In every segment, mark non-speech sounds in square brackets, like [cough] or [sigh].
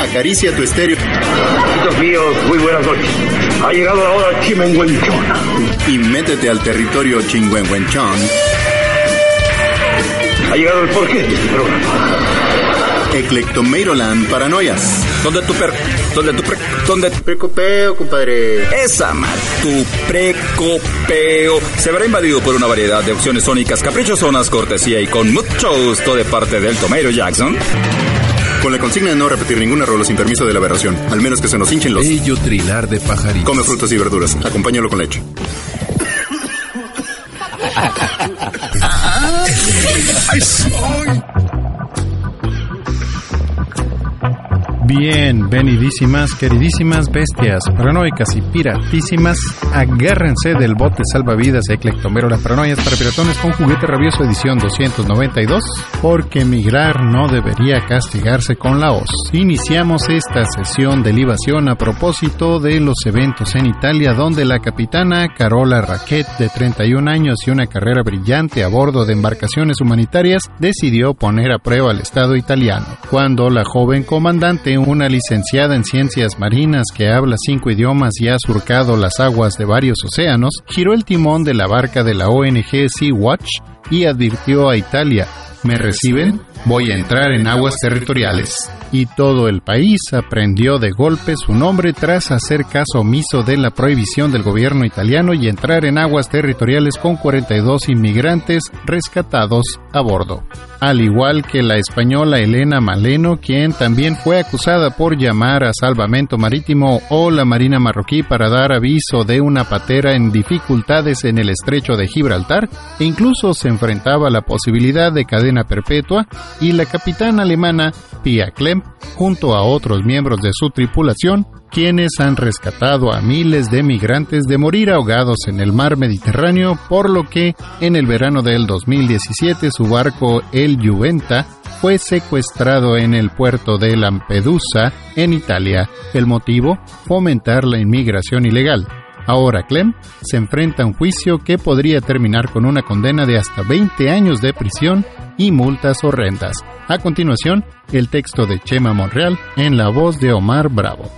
Acaricia tu estéreo. Amigos míos, muy buenas noches. Ha llegado la hora Chimenguenchón. Y métete al territorio Chingüengüenchón. Ha llegado el porqué de este programa. Eclectomeiroland Paranoias. ¿Dónde tu per... ¿Dónde tu pre... ¿Dónde tu Precopeo, compadre. Esa mal, tu precopeo se verá invadido por una variedad de opciones sónicas caprichosonas, cortesía y con mucho gusto de parte del Tomato Jackson. Con la consigna de no repetir ningún error sin permiso de la aberración, al menos que se nos hinchen los... Bello trinar de pajaritos. Come frutas y verduras, acompáñalo con leche. [laughs] Bien, venidísimas, queridísimas bestias, paranoicas y piratísimas, agárrense del bote salvavidas Eclectomero las paranoias para piratones con juguete rabioso edición 292, porque migrar no debería castigarse con la hoz. Iniciamos esta sesión de libación a propósito de los eventos en Italia donde la capitana Carola Raquet, de 31 años y una carrera brillante a bordo de embarcaciones humanitarias, decidió poner a prueba al Estado italiano. Cuando la joven comandante una licenciada en ciencias marinas que habla cinco idiomas y ha surcado las aguas de varios océanos, giró el timón de la barca de la ONG Sea-Watch y advirtió a Italia, ¿me reciben? Voy a entrar en aguas territoriales. Y todo el país aprendió de golpe su nombre tras hacer caso omiso de la prohibición del gobierno italiano y entrar en aguas territoriales con 42 inmigrantes rescatados a bordo. Al igual que la española Elena Maleno, quien también fue acusada por llamar a salvamento marítimo o la Marina marroquí para dar aviso de una patera en dificultades en el estrecho de Gibraltar, e incluso se enfrentaba la posibilidad de cadena perpetua, y la capitana alemana Pia Klemm, junto a otros miembros de su tripulación, quienes han rescatado a miles de migrantes de morir ahogados en el mar Mediterráneo, por lo que en el verano del 2017 su barco El Juventa fue secuestrado en el puerto de Lampedusa, en Italia. El motivo, fomentar la inmigración ilegal. Ahora Clem se enfrenta a un juicio que podría terminar con una condena de hasta 20 años de prisión y multas horrendas. A continuación, el texto de Chema Monreal en la voz de Omar Bravo.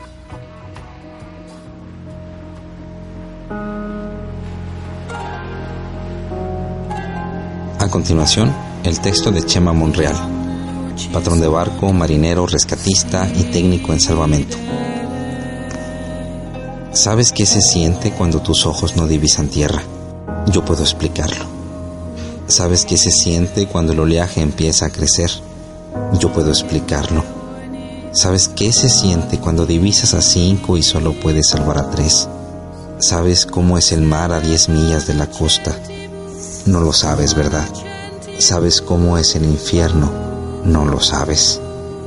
A continuación, el texto de Chema Monreal, patrón de barco, marinero, rescatista y técnico en salvamento. ¿Sabes qué se siente cuando tus ojos no divisan tierra? Yo puedo explicarlo. ¿Sabes qué se siente cuando el oleaje empieza a crecer? Yo puedo explicarlo. ¿Sabes qué se siente cuando divisas a cinco y solo puedes salvar a tres? ¿Sabes cómo es el mar a diez millas de la costa? No lo sabes, ¿verdad? ¿Sabes cómo es el infierno? No lo sabes.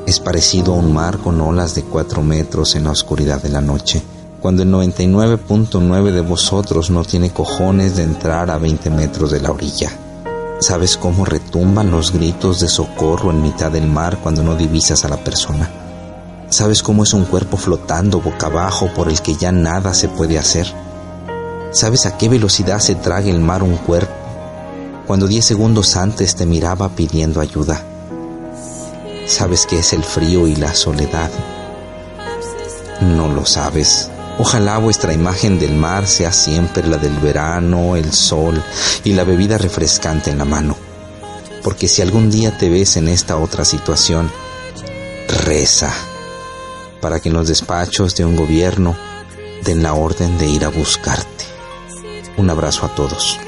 Es parecido a un mar con olas de cuatro metros en la oscuridad de la noche, cuando el 99.9 de vosotros no tiene cojones de entrar a 20 metros de la orilla. ¿Sabes cómo retumban los gritos de socorro en mitad del mar cuando no divisas a la persona? ¿Sabes cómo es un cuerpo flotando boca abajo por el que ya nada se puede hacer? ¿Sabes a qué velocidad se traga el mar un cuerpo cuando diez segundos antes te miraba pidiendo ayuda? ¿Sabes qué es el frío y la soledad? No lo sabes. Ojalá vuestra imagen del mar sea siempre la del verano, el sol y la bebida refrescante en la mano. Porque si algún día te ves en esta otra situación, reza para que en los despachos de un gobierno den la orden de ir a buscarte. Un abrazo a todos.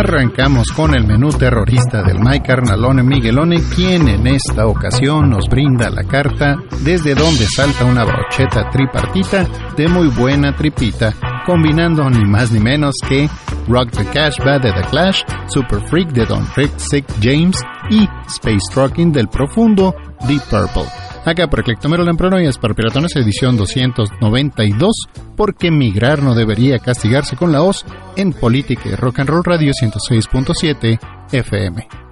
Arrancamos con el menú terrorista del Mike Arnalone Miguelone, quien en esta ocasión nos brinda la carta desde donde salta una brocheta tripartita de muy buena tripita, combinando ni más ni menos que Rock the Cash Bad de The Clash, Super Freak de Don Rick Sick James y Space Trucking del profundo Deep Purple. Acá por Eclectomero es para Piratones edición 292, porque migrar no debería castigarse con la hoz en Política y Rock and Roll Radio 106.7 FM.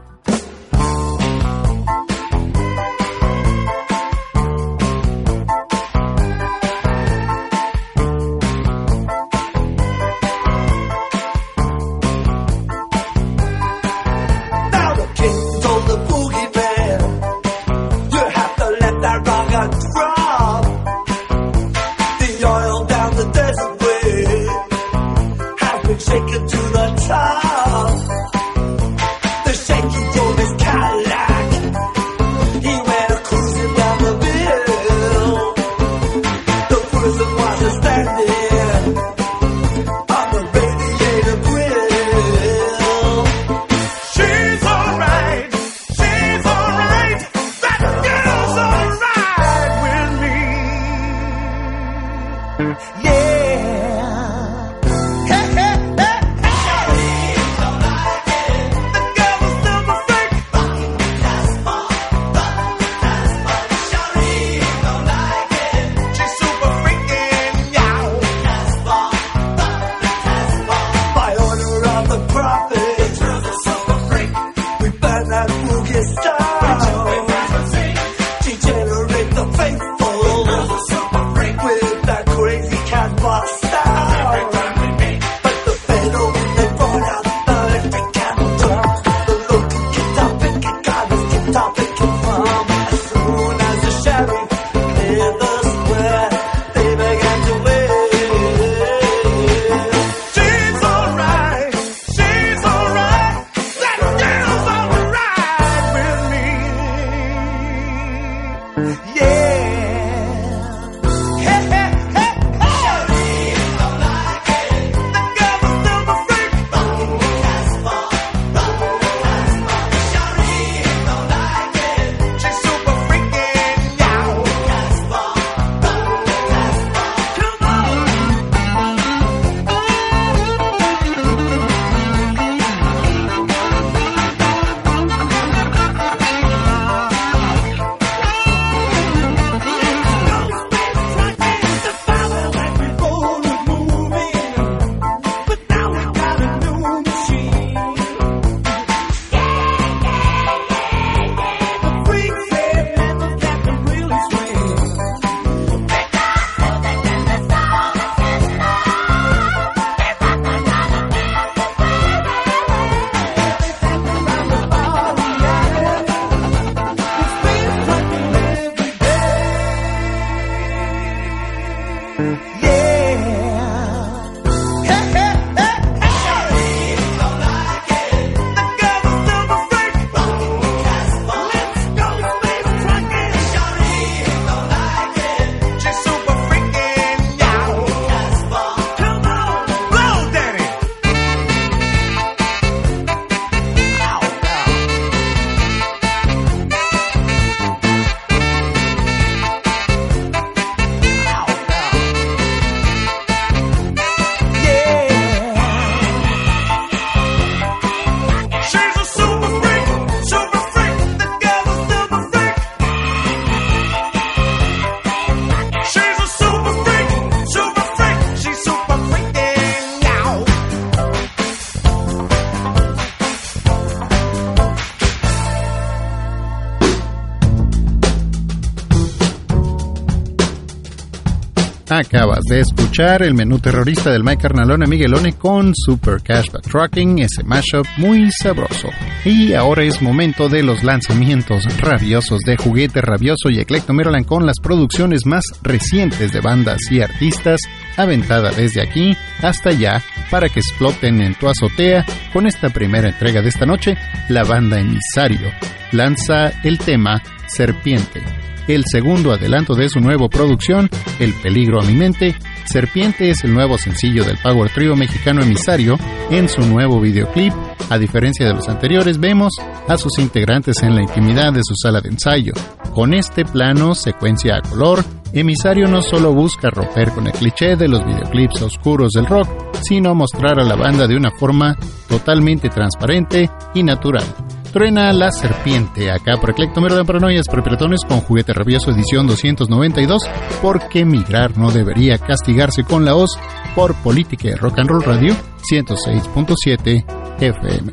Acabas de escuchar el menú terrorista del Mike Carnalone Miguelone con Super Cashback Trucking, ese mashup muy sabroso. Y ahora es momento de los lanzamientos rabiosos de Juguete Rabioso y Eclecto Maryland con las producciones más recientes de bandas y artistas, aventada desde aquí hasta allá para que exploten en tu azotea con esta primera entrega de esta noche, la banda Emisario lanza el tema Serpiente el segundo adelanto de su nueva producción, El peligro a mi mente. Serpiente es el nuevo sencillo del Power Trio mexicano emisario. En su nuevo videoclip, a diferencia de los anteriores, vemos a sus integrantes en la intimidad de su sala de ensayo. Con este plano, secuencia a color, Emisario no solo busca romper con el cliché de los videoclips oscuros del rock, sino mostrar a la banda de una forma totalmente transparente y natural. Truena la serpiente, acá por Eclectomero de Paranoias Preparaciones con juguete rabioso edición 292, porque migrar no debería castigarse con la hoz por Política Rock and Roll Radio 106.7 FM.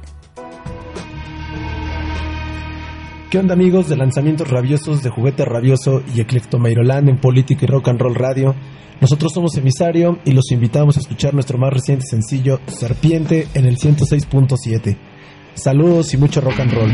¿Qué onda amigos de lanzamientos rabiosos de Juguete Rabioso y Eclectomeiroland en Política y Rock and Roll Radio? Nosotros somos Emisario y los invitamos a escuchar nuestro más reciente sencillo, Serpiente, en el 106.7. Saludos y mucho rock and roll.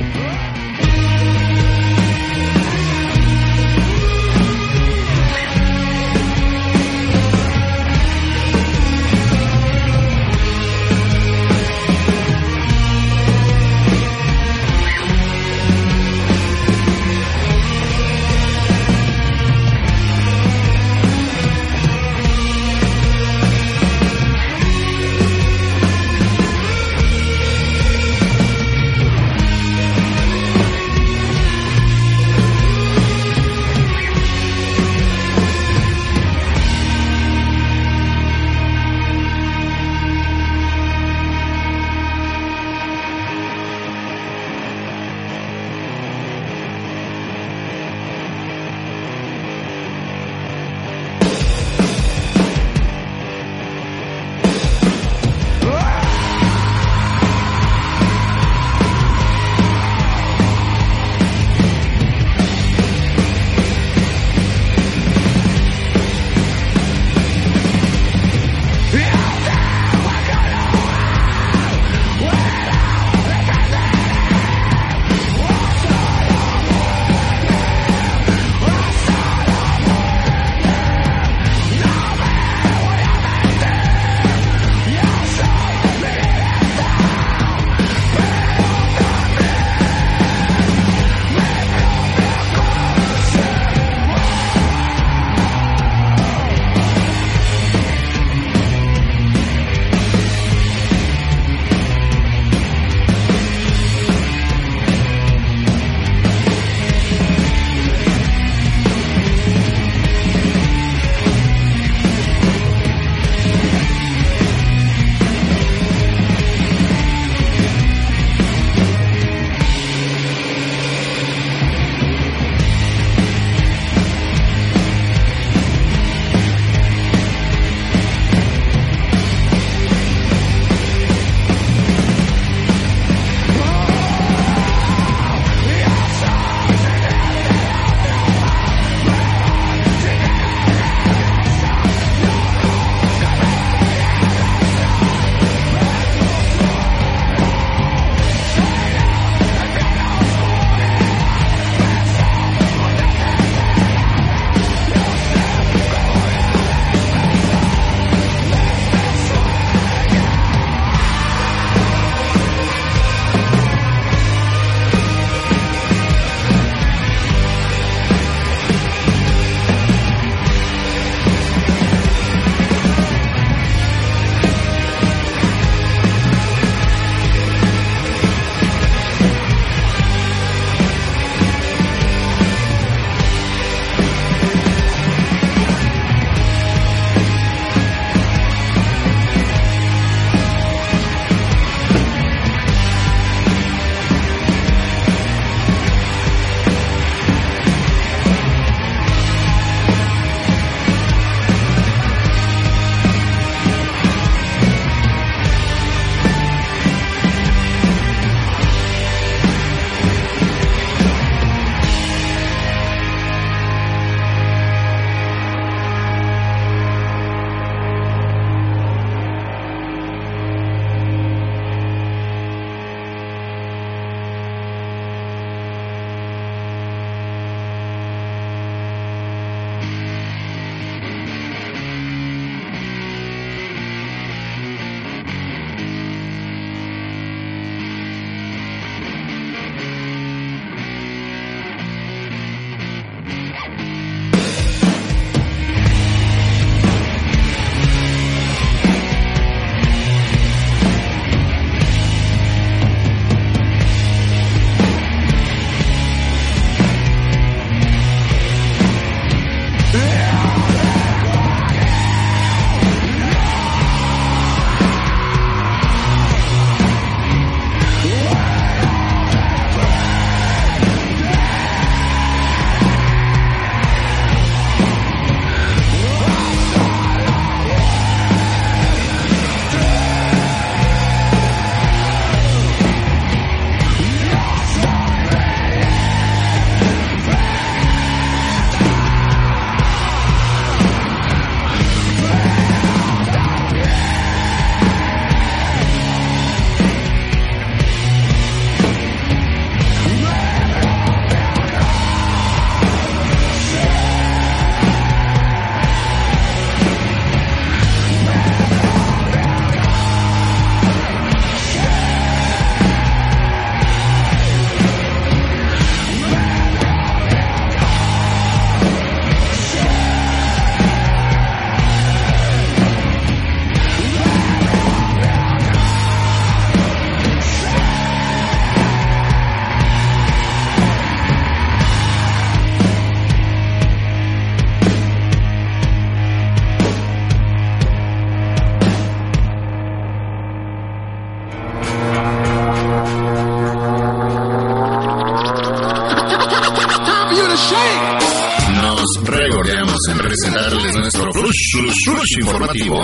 Informativo.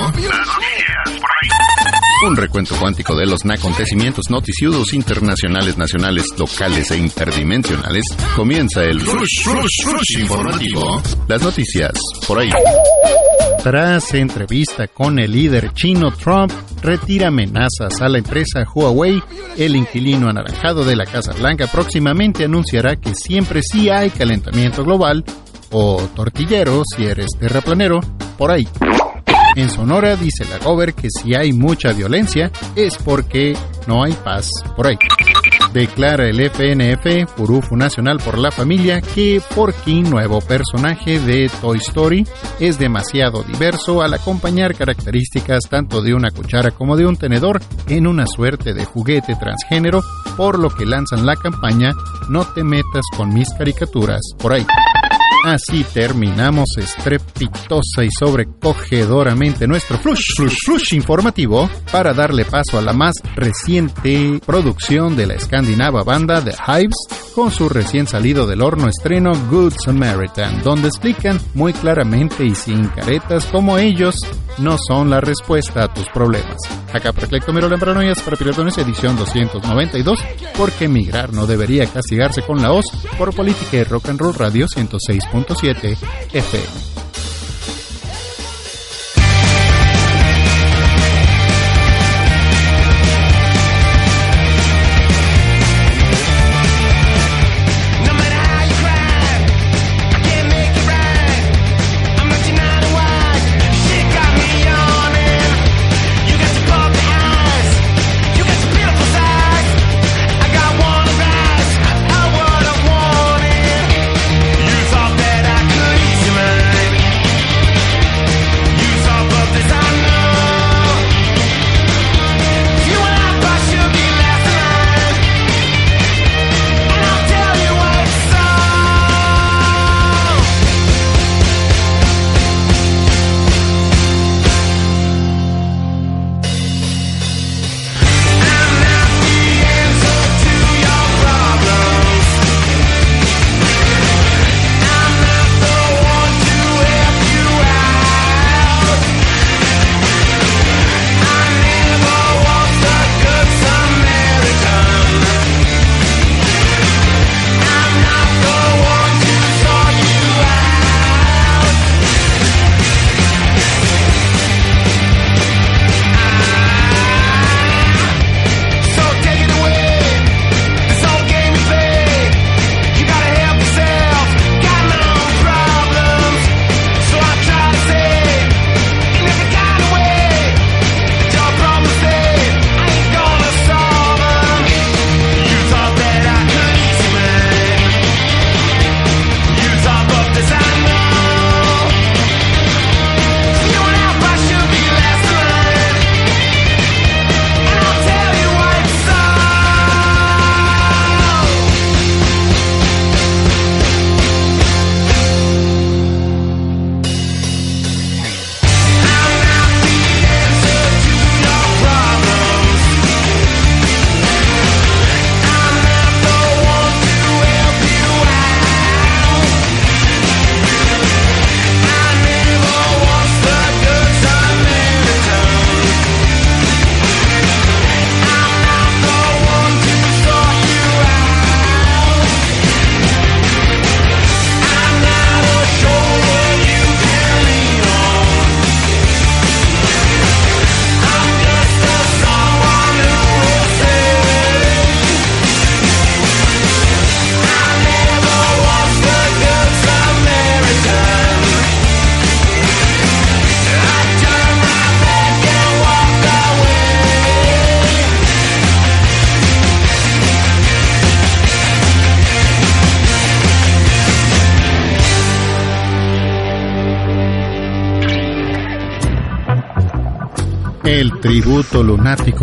Un recuento cuántico de los acontecimientos noticiudos internacionales, nacionales, locales e interdimensionales. Comienza el informativo. Las noticias por ahí. Tras entrevista con el líder chino Trump, retira amenazas a la empresa Huawei. El inquilino anaranjado de la Casa Blanca próximamente anunciará que siempre sí hay calentamiento global o tortillero si eres terraplanero, por ahí. En Sonora dice la Gober que si hay mucha violencia es porque no hay paz por ahí. Declara el FNF, Furufu Nacional por la Familia, que Porky, nuevo personaje de Toy Story, es demasiado diverso al acompañar características tanto de una cuchara como de un tenedor en una suerte de juguete transgénero, por lo que lanzan la campaña No te metas con mis caricaturas por ahí. Así terminamos estrepitosa y sobrecogedoramente nuestro flush, flush, flush informativo para darle paso a la más reciente producción de la escandinava banda The Hives con su recién salido del horno estreno Good Samaritan, donde explican muy claramente y sin caretas cómo ellos no son la respuesta a tus problemas. Acá por Mero Lembranoyas para Piratones edición 292, porque emigrar no debería castigarse con la hoz por política y rock and roll radio 106.7 FM.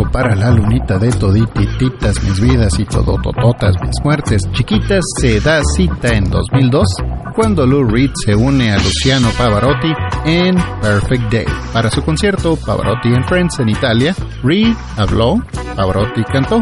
Para la lunita de toditititas mis vidas y todotototas mis muertes chiquitas se da cita en 2002 cuando Lou Reed se une a Luciano Pavarotti en Perfect Day. Para su concierto Pavarotti and Friends en Italia, Reed habló, Pavarotti cantó,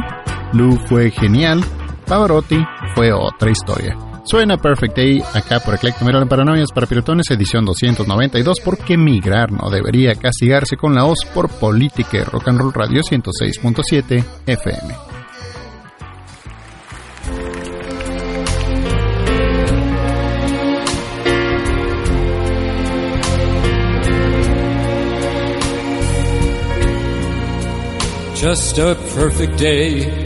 Lou fue genial, Pavarotti fue otra historia. Suena Perfect Day acá por Eclectomero en Paranoias para Pirotones, edición 292, porque migrar no debería castigarse con la hoz por política rock and roll radio 106.7 FM. Just a perfect day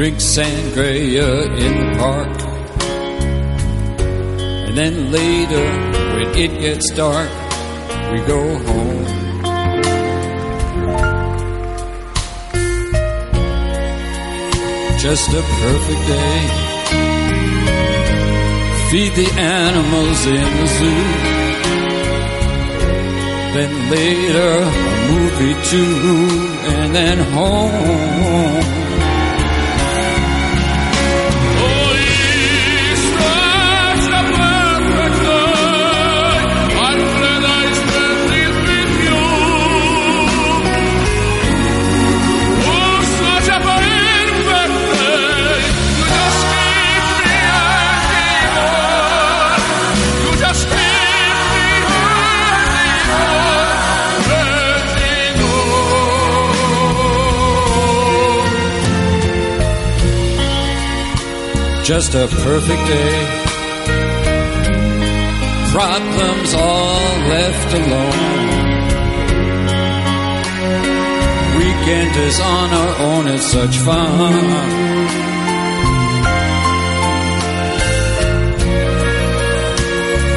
drink sangria in the park. And then later, when it gets dark, we go home. Just a perfect day. Feed the animals in the zoo. Then later, a movie too, and then home. Just a perfect day. Problems all left alone. Weekend is on our own, it's such fun.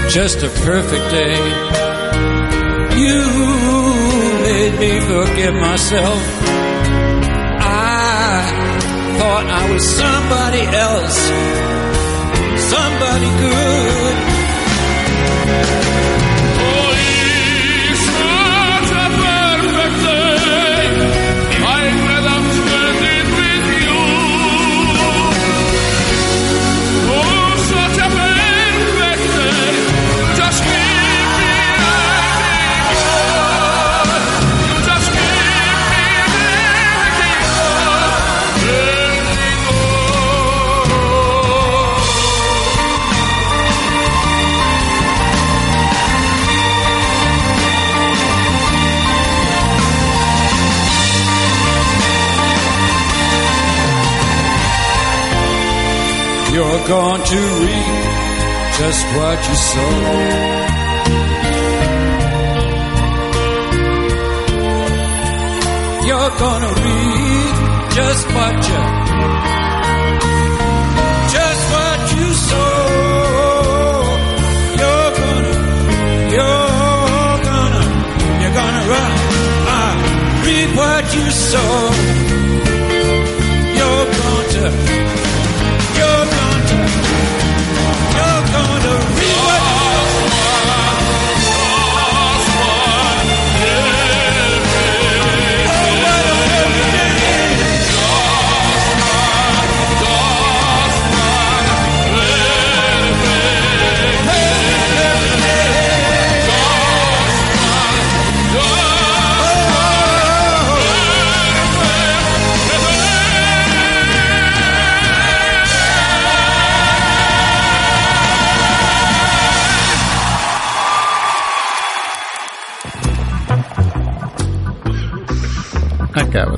Just a perfect day. You made me forget myself thought I was somebody else, somebody good. You're going to reap just what you sow. You're gonna reap just what you, just what you sow. You're gonna, you're gonna, you're gonna run, uh, reap what you sow. Acabas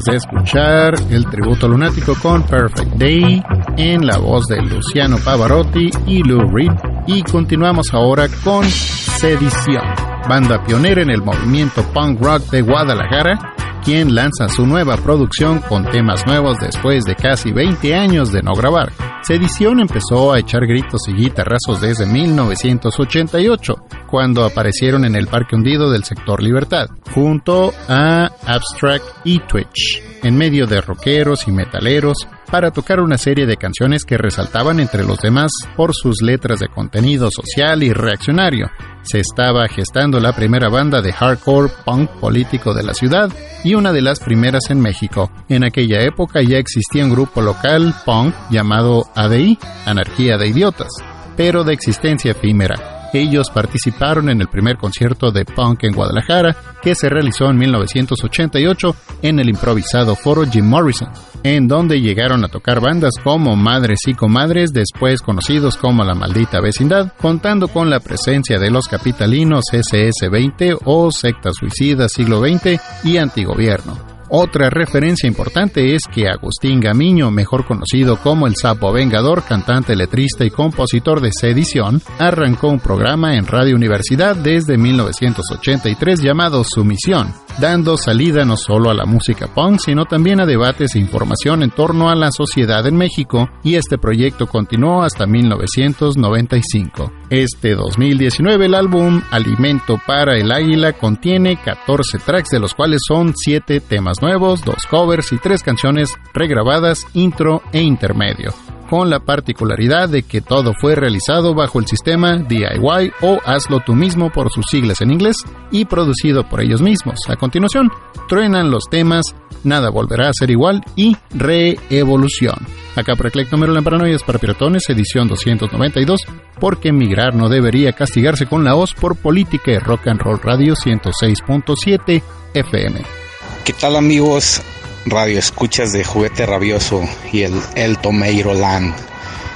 de escuchar el tributo lunático con Perfect Day en la voz de Luciano Pavarotti y Lou Reed. Y continuamos ahora con Sedición, banda pionera en el movimiento punk rock de Guadalajara, quien lanza su nueva producción con temas nuevos después de casi 20 años de no grabar. Sedición empezó a echar gritos y guitarrazos desde 1988, cuando aparecieron en el Parque Hundido del sector Libertad, junto a Abstract y Twitch, en medio de rockeros y metaleros, para tocar una serie de canciones que resaltaban entre los demás por sus letras de contenido social y reaccionario. Se estaba gestando la primera banda de hardcore punk político de la ciudad y una de las primeras en México. En aquella época ya existía un grupo local punk llamado ADI, Anarquía de Idiotas, pero de existencia efímera Ellos participaron en el primer concierto de punk en Guadalajara, que se realizó en 1988 en el improvisado foro Jim Morrison, en donde llegaron a tocar bandas como Madres y Comadres, después conocidos como La Maldita Vecindad, contando con la presencia de los capitalinos SS-20 o Secta Suicida Siglo XX y Antigobierno. Otra referencia importante es que Agustín Gamiño, mejor conocido como el Sapo Vengador, cantante, letrista y compositor de Sedición, arrancó un programa en Radio Universidad desde 1983 llamado Sumisión, dando salida no solo a la música punk, sino también a debates e información en torno a la sociedad en México, y este proyecto continuó hasta 1995. Este 2019 el álbum Alimento para el Águila contiene 14 tracks, de los cuales son 7 temas nuevos, dos covers y tres canciones regrabadas, intro e intermedio, con la particularidad de que todo fue realizado bajo el sistema DIY o Hazlo tú mismo por sus siglas en inglés y producido por ellos mismos. A continuación, truenan los temas Nada volverá a ser igual y Reevolución. Acá por Eclecto Número Paranoias para Piratones, edición 292, porque emigrar no debería castigarse con la voz por política y rock and roll radio 106.7 FM. ¿Qué tal amigos? Radio escuchas de Juguete Rabioso y el El Tomeiro Land.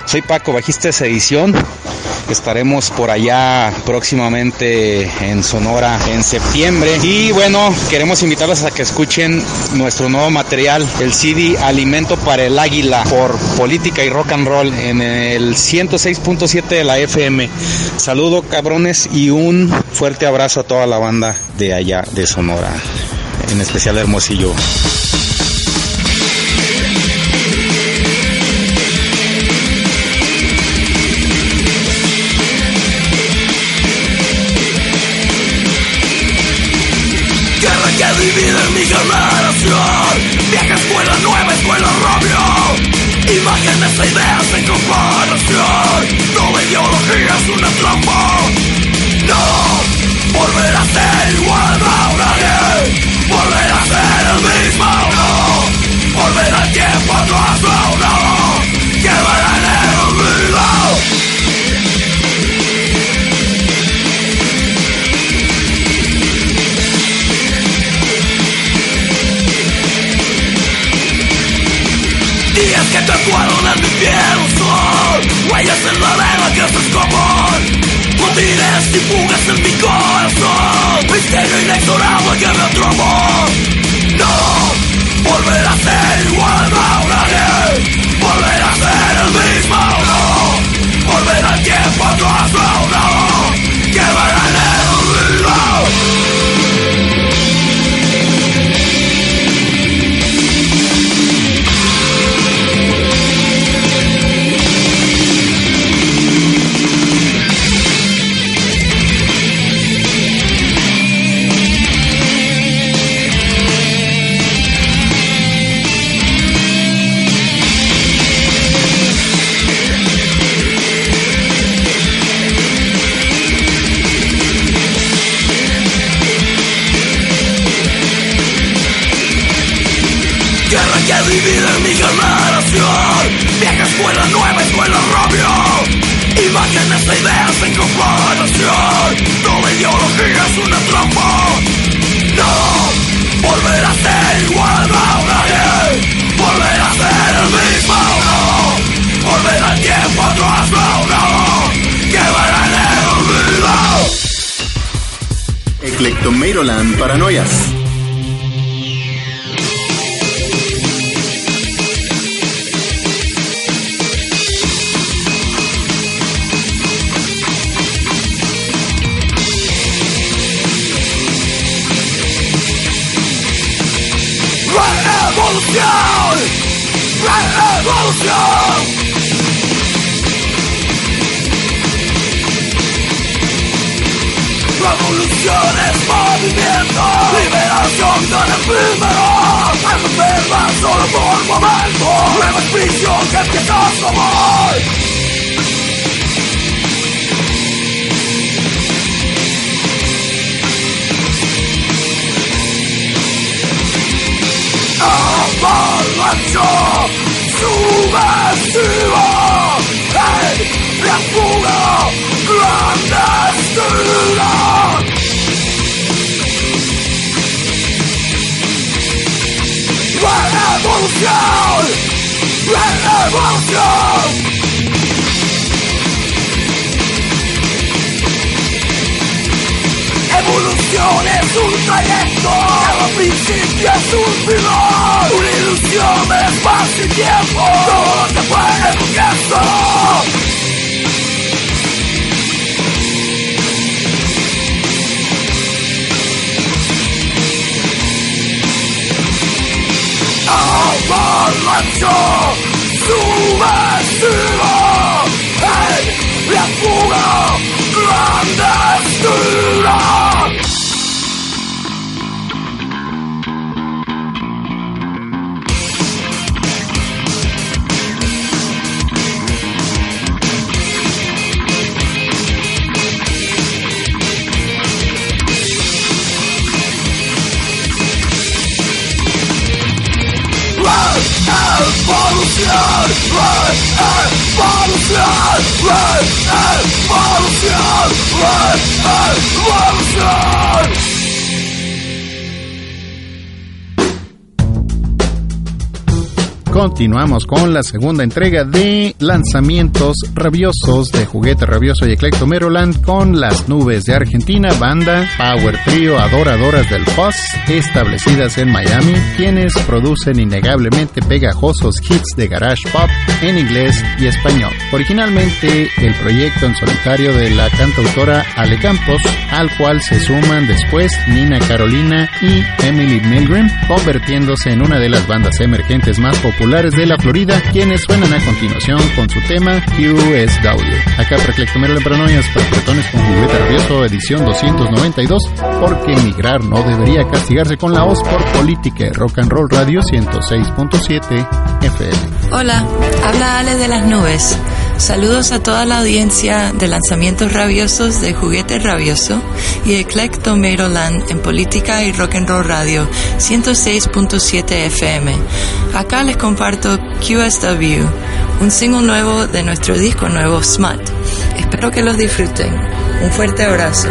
Soy Paco, bajista de edición. Estaremos por allá próximamente en Sonora en septiembre. Y bueno, queremos invitarlos a que escuchen nuestro nuevo material, el CD Alimento para el Águila, por Política y Rock and Roll en el 106.7 de la FM. Saludo cabrones y un fuerte abrazo a toda la banda de allá de Sonora en especial Hermosillo. Guerra que divide mi generación. Vieja escuela, nueva escuela, rabia Imágenes e ideas en comparación. Nueva ideología es una trampa. No volver a ser igual a nadie volver a ser el mismo no volver al tiempo atrás no no quedar en el olvido Días que te acuerdan en mi piel son Huellas en la arena que se escapan Botines y fugas en mi corazón. Misterio inexorable que me atrapó revolución. Revolución es movimiento, liberación del efímero. Es enferma solo por momento, nueva prisión que empieza a asomar subversivo en la fuga clandestina. Revolución, revolución. Es un trayecto, cada principio es tiempo, todo se puede en un gesto. Vestido en la fuga clandestina. Run! Run! Run! Run! Run! Run! Run! Run! Continuamos con la segunda entrega de lanzamientos rabiosos de Juguete Rabioso y Eclecto Meroland con Las Nubes de Argentina, banda Power Trio Adoradoras del Fuzz, establecidas en Miami, quienes producen innegablemente pegajosos hits de garage pop en inglés y español. Originalmente el proyecto en solitario de la cantautora Ale Campos, al cual se suman después Nina Carolina y Emily Milgram, convirtiéndose en una de las bandas emergentes más populares de la Florida, quienes suenan a continuación con su tema QSW. Acá para Clectomero de Paranoias, para Pretones con juguete rabioso, edición 292, porque emigrar no debería castigarse con la voz por política. Rock and Roll Radio 106.7 FM. Hola, habla Ale de las Nubes. Saludos a toda la audiencia de lanzamientos rabiosos de Juguete Rabioso y Eclecto Maryland en Política y Rock and Roll Radio 106.7 FM. Acá les comparto QSW, un single nuevo de nuestro disco nuevo Smut. Espero que los disfruten. Un fuerte abrazo.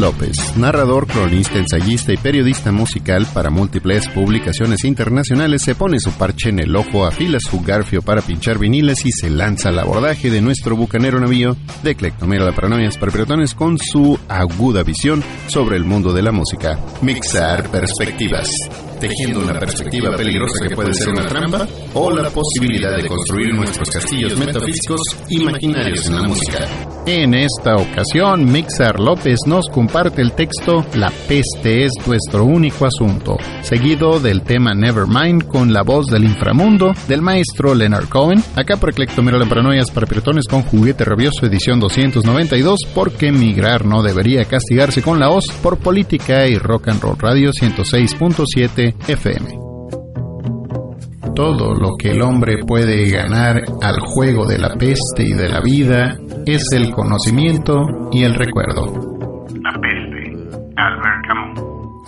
López, narrador, cronista, ensayista y periodista musical para múltiples publicaciones internacionales, se pone su parche en el ojo, afila su garfio para pinchar viniles y se lanza al abordaje de nuestro bucanero navío de Clectomera la Paranoias Perpetuatones con su aguda visión sobre el mundo de la música. Mixar Perspectivas tejiendo una perspectiva peligrosa que puede ser una trampa o la posibilidad de construir nuestros castillos metafísicos imaginarios en la música. En esta ocasión, Mixar López nos comparte el texto La peste es nuestro único asunto, seguido del tema Nevermind con la voz del inframundo del maestro Leonard Cohen, acá por Eclectomero de Paranoias para Piratones con Juguete Rabioso edición 292, porque migrar no debería castigarse con la hoz por política y rock and roll. Radio 106.7 FM. Todo lo que el hombre puede ganar al juego de la peste y de la vida es el conocimiento y el recuerdo.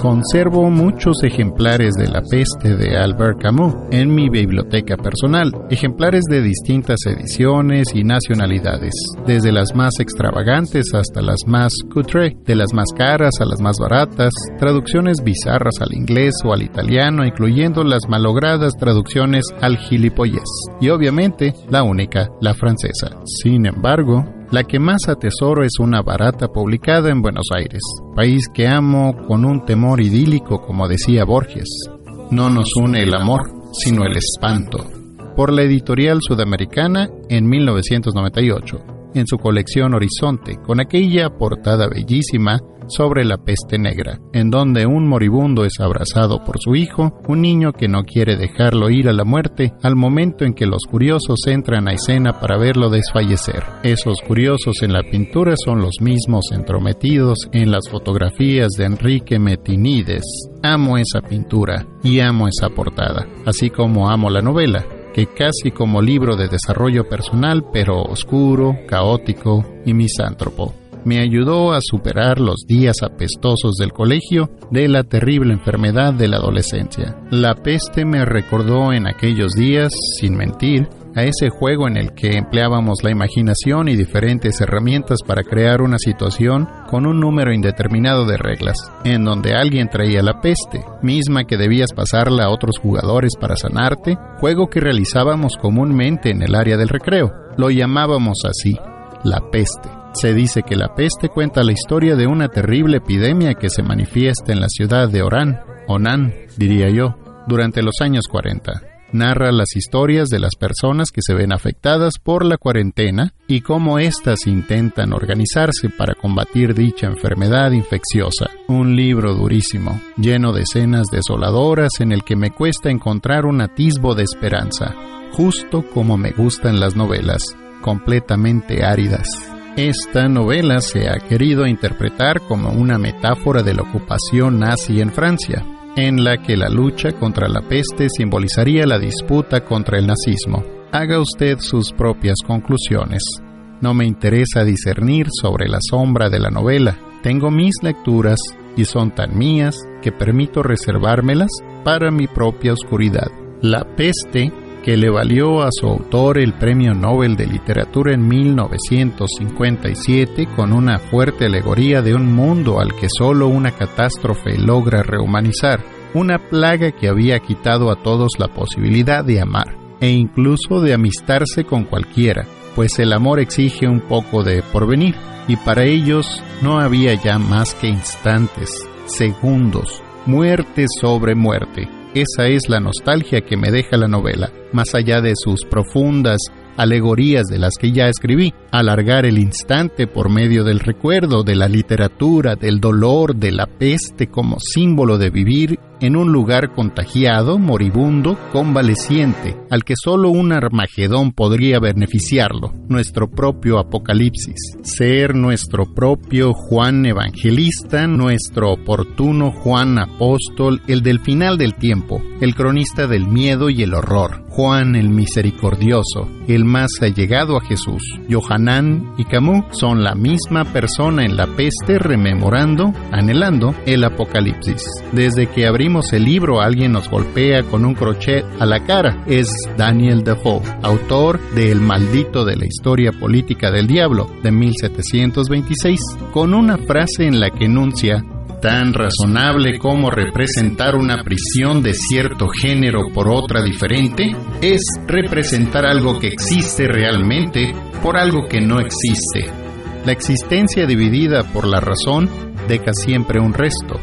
Conservo muchos ejemplares de La peste de Albert Camus en mi biblioteca personal, ejemplares de distintas ediciones y nacionalidades, desde las más extravagantes hasta las más cutre, de las más caras a las más baratas, traducciones bizarras al inglés o al italiano, incluyendo las malogradas traducciones al gilipollez, y obviamente la única, la francesa. Sin embargo, la que más atesoro es una barata publicada en Buenos Aires, país que amo con un temor idílico, como decía Borges. No nos une el amor, sino el espanto. Por la editorial sudamericana en 1998, en su colección Horizonte, con aquella portada bellísima sobre la peste negra, en donde un moribundo es abrazado por su hijo, un niño que no quiere dejarlo ir a la muerte, al momento en que los curiosos entran a escena para verlo desfallecer. Esos curiosos en la pintura son los mismos entrometidos en las fotografías de Enrique Metinides. Amo esa pintura y amo esa portada, así como amo la novela, que casi como libro de desarrollo personal, pero oscuro, caótico y misántropo me ayudó a superar los días apestosos del colegio de la terrible enfermedad de la adolescencia. La peste me recordó en aquellos días, sin mentir, a ese juego en el que empleábamos la imaginación y diferentes herramientas para crear una situación con un número indeterminado de reglas, en donde alguien traía la peste, misma que debías pasarla a otros jugadores para sanarte, juego que realizábamos comúnmente en el área del recreo. Lo llamábamos así, la peste. Se dice que la peste cuenta la historia de una terrible epidemia que se manifiesta en la ciudad de Orán, Onan, diría yo, durante los años 40. Narra las historias de las personas que se ven afectadas por la cuarentena y cómo éstas intentan organizarse para combatir dicha enfermedad infecciosa. Un libro durísimo, lleno de escenas desoladoras en el que me cuesta encontrar un atisbo de esperanza, justo como me gustan las novelas, completamente áridas. Esta novela se ha querido interpretar como una metáfora de la ocupación nazi en Francia, en la que la lucha contra la peste simbolizaría la disputa contra el nazismo. Haga usted sus propias conclusiones. No me interesa discernir sobre la sombra de la novela. Tengo mis lecturas y son tan mías que permito reservármelas para mi propia oscuridad. La peste que le valió a su autor el Premio Nobel de Literatura en 1957 con una fuerte alegoría de un mundo al que solo una catástrofe logra rehumanizar, una plaga que había quitado a todos la posibilidad de amar e incluso de amistarse con cualquiera, pues el amor exige un poco de porvenir, y para ellos no había ya más que instantes, segundos, muerte sobre muerte, esa es la nostalgia que me deja la novela, más allá de sus profundas alegorías de las que ya escribí, alargar el instante por medio del recuerdo, de la literatura, del dolor, de la peste como símbolo de vivir en un lugar contagiado, moribundo, convaleciente, al que solo un Armagedón podría beneficiarlo, nuestro propio Apocalipsis, ser nuestro propio Juan Evangelista, nuestro oportuno Juan Apóstol, el del final del tiempo, el cronista del miedo y el horror, Juan el misericordioso, el más allegado a Jesús. Johanán y Camus son la misma persona en la peste rememorando, anhelando el Apocalipsis. Desde que abrimos el libro alguien nos golpea con un crochet a la cara. Es Daniel Defoe, autor de El maldito de la historia política del diablo de 1726, con una frase en la que enuncia tan razonable como representar una prisión de cierto género por otra diferente es representar algo que existe realmente por algo que no existe. La existencia dividida por la razón deja siempre un resto.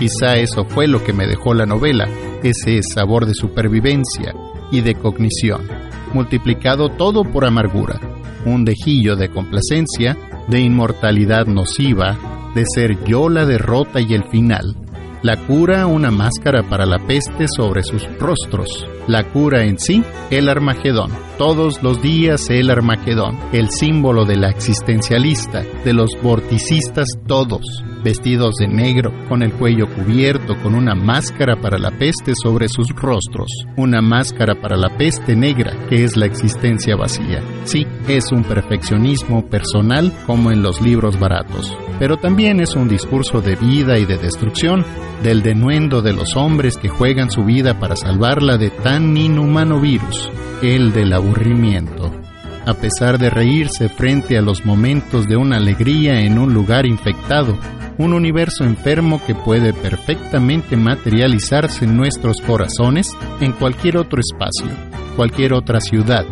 Quizá eso fue lo que me dejó la novela, ese sabor de supervivencia y de cognición, multiplicado todo por amargura, un dejillo de complacencia, de inmortalidad nociva, de ser yo la derrota y el final. La cura una máscara para la peste sobre sus rostros. La cura en sí, el Armagedón. Todos los días el Armagedón, el símbolo de la existencialista, de los vorticistas todos, vestidos de negro, con el cuello cubierto, con una máscara para la peste sobre sus rostros, una máscara para la peste negra, que es la existencia vacía. Sí, es un perfeccionismo personal como en los libros baratos, pero también es un discurso de vida y de destrucción, del denuendo de los hombres que juegan su vida para salvarla de tan inhumano virus, el del aburrimiento a pesar de reírse frente a los momentos de una alegría en un lugar infectado, un universo enfermo que puede perfectamente materializarse en nuestros corazones en cualquier otro espacio, cualquier otra ciudad,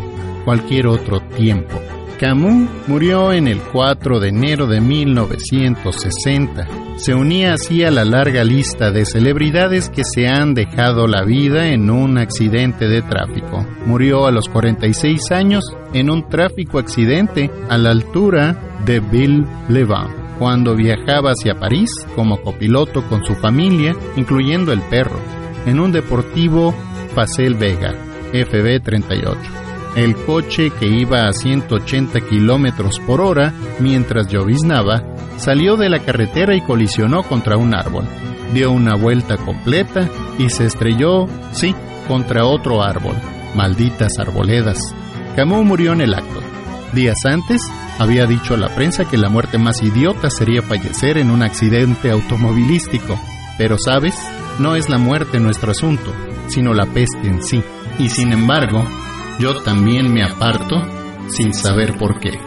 cualquier otro tiempo. Camus murió en el 4 de enero de 1960. Se unía así a la larga lista de celebridades que se han dejado la vida en un accidente de tráfico. Murió a los 46 años en un tráfico accidente a la altura de Ville-Levant cuando viajaba hacia París como copiloto con su familia, incluyendo el perro, en un deportivo Facel Vega, FB38. El coche que iba a 180 kilómetros por hora mientras lloviznaba salió de la carretera y colisionó contra un árbol. Dio una vuelta completa y se estrelló, sí, contra otro árbol. Malditas arboledas. Camus murió en el acto. Días antes, había dicho a la prensa que la muerte más idiota sería fallecer en un accidente automovilístico. Pero sabes, no es la muerte nuestro asunto, sino la peste en sí. Y sin embargo, yo también me aparto sin saber por qué.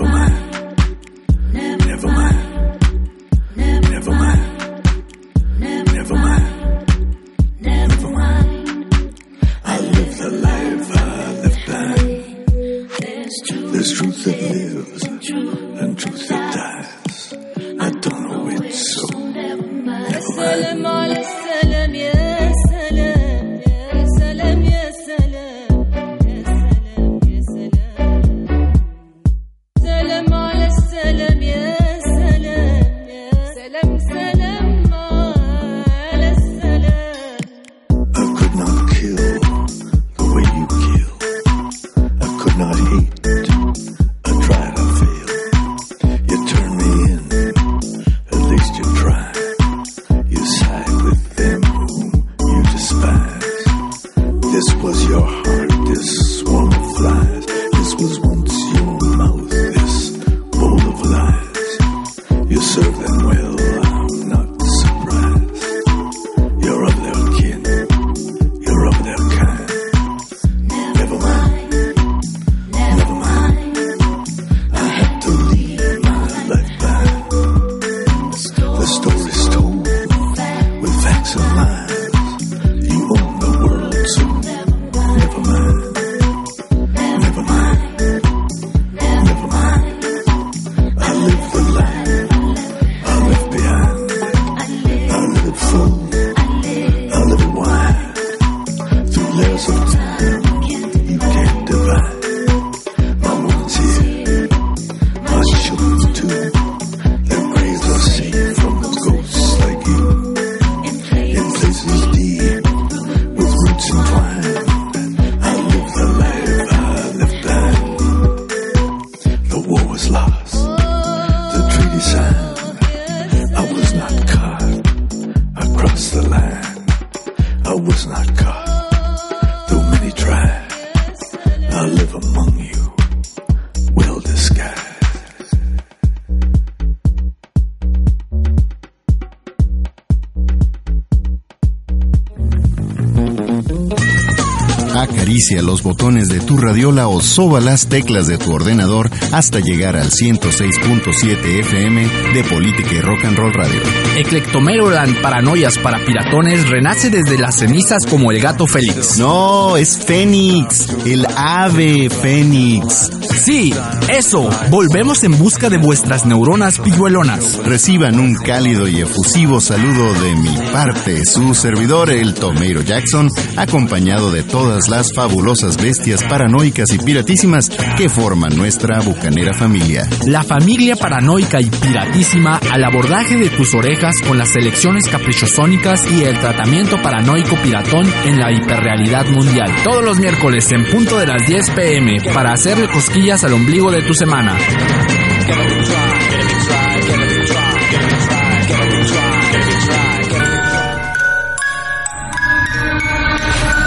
我们。too. Acaricia los botones de tu radiola o soba las teclas de tu ordenador hasta llegar al 106.7 FM de Política y Rock and Roll Radio. Eclectomeroland Paranoias para Piratones renace desde las cenizas como el gato Félix. No, es Fénix, el ave Fénix. Sí, eso. Volvemos en busca de vuestras neuronas pilluelonas. Reciban un cálido y efusivo saludo de mi parte, su servidor, el Tomeiro Jackson, acompañado de todas las fabulosas bestias paranoicas y piratísimas que forman nuestra bucanera familia. La familia paranoica y piratísima al abordaje de tus orejas con las selecciones caprichosónicas y el tratamiento paranoico piratón en la hiperrealidad mundial. Todos los miércoles en punto de las 10 pm para hacerle cosquillas al ombligo de tu semana.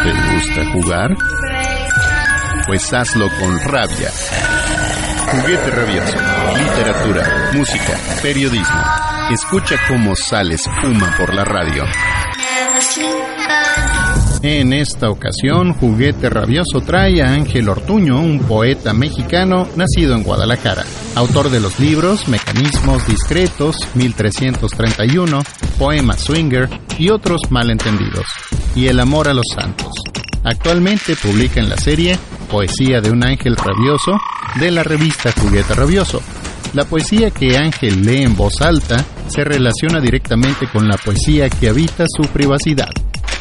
¿Te gusta jugar? Pues hazlo con rabia. Juguete rabioso, literatura, música, periodismo. Escucha cómo sale espuma por la radio. En esta ocasión, Juguete Rabioso trae a Ángel Ortuño, un poeta mexicano nacido en Guadalajara, autor de los libros Mecanismos Discretos, 1331, Poema Swinger y otros malentendidos, y El Amor a los Santos. Actualmente publica en la serie Poesía de un Ángel Rabioso de la revista Juguete Rabioso. La poesía que Ángel lee en voz alta se relaciona directamente con la poesía que habita su privacidad.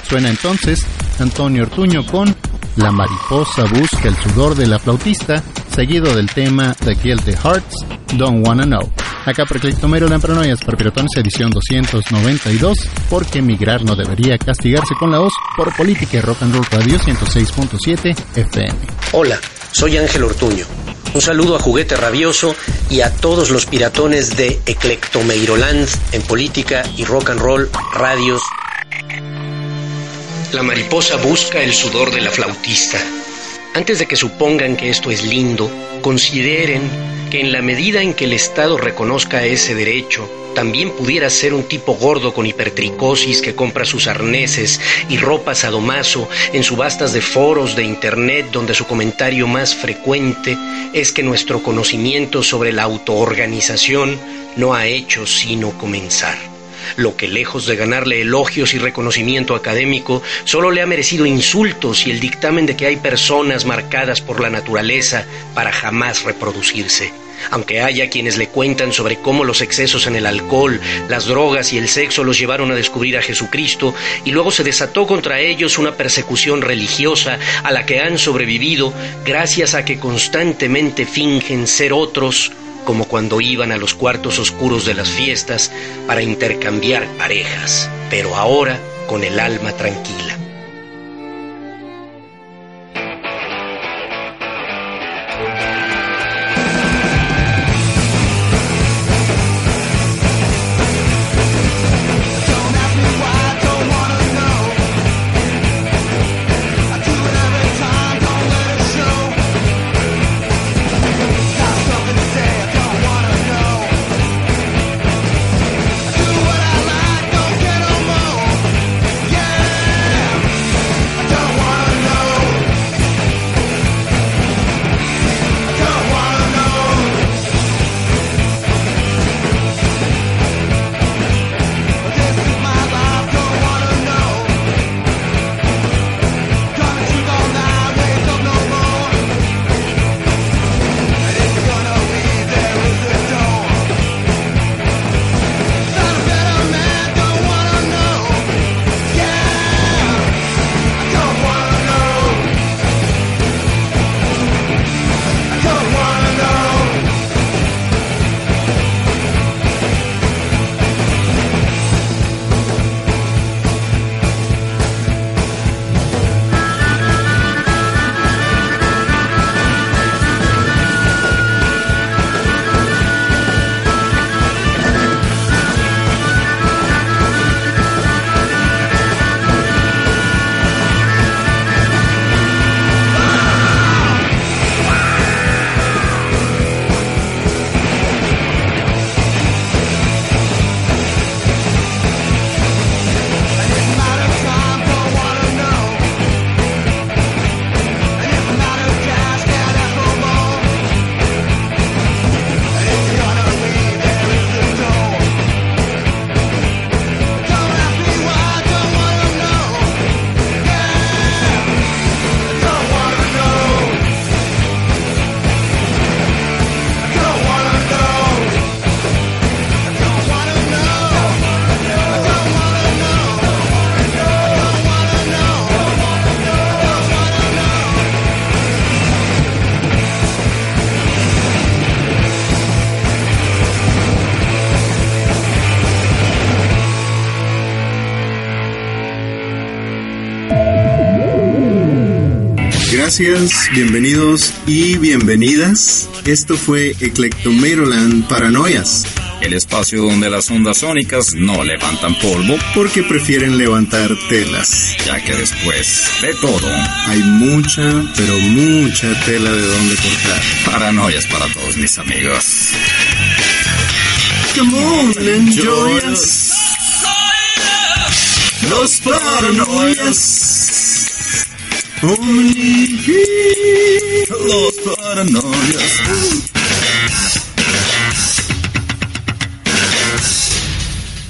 Suena entonces Antonio Ortuño con La mariposa busca el sudor de la flautista, seguido del tema The Guilty Hearts, Don't Wanna Know. Acá por Clictomero Lampranoias para Piratones edición 292, porque emigrar no debería castigarse con la voz por Política y Rock and Roll Radio 106.7 FM. Hola, soy Ángel Ortuño. Un saludo a Juguete Rabioso y a todos los piratones de Eclectomeiroland en política y rock and roll radios. La mariposa busca el sudor de la flautista. Antes de que supongan que esto es lindo, consideren que en la medida en que el Estado reconozca ese derecho, también pudiera ser un tipo gordo con hipertricosis que compra sus arneses y ropa sadomaso en subastas de foros de Internet donde su comentario más frecuente es que nuestro conocimiento sobre la autoorganización no ha hecho sino comenzar lo que lejos de ganarle elogios y reconocimiento académico, solo le ha merecido insultos y el dictamen de que hay personas marcadas por la naturaleza para jamás reproducirse. Aunque haya quienes le cuentan sobre cómo los excesos en el alcohol, las drogas y el sexo los llevaron a descubrir a Jesucristo y luego se desató contra ellos una persecución religiosa a la que han sobrevivido gracias a que constantemente fingen ser otros como cuando iban a los cuartos oscuros de las fiestas para intercambiar parejas, pero ahora con el alma tranquila. Gracias, bienvenidos y bienvenidas. Esto fue Eclectomeroland Paranoias. El espacio donde las ondas sónicas no levantan polvo porque prefieren levantar telas. Ya que después de todo hay mucha, pero mucha tela de donde cortar. Paranoias para todos mis amigos. Come on, enjoy us. Los paranoias. Only Los paranoias.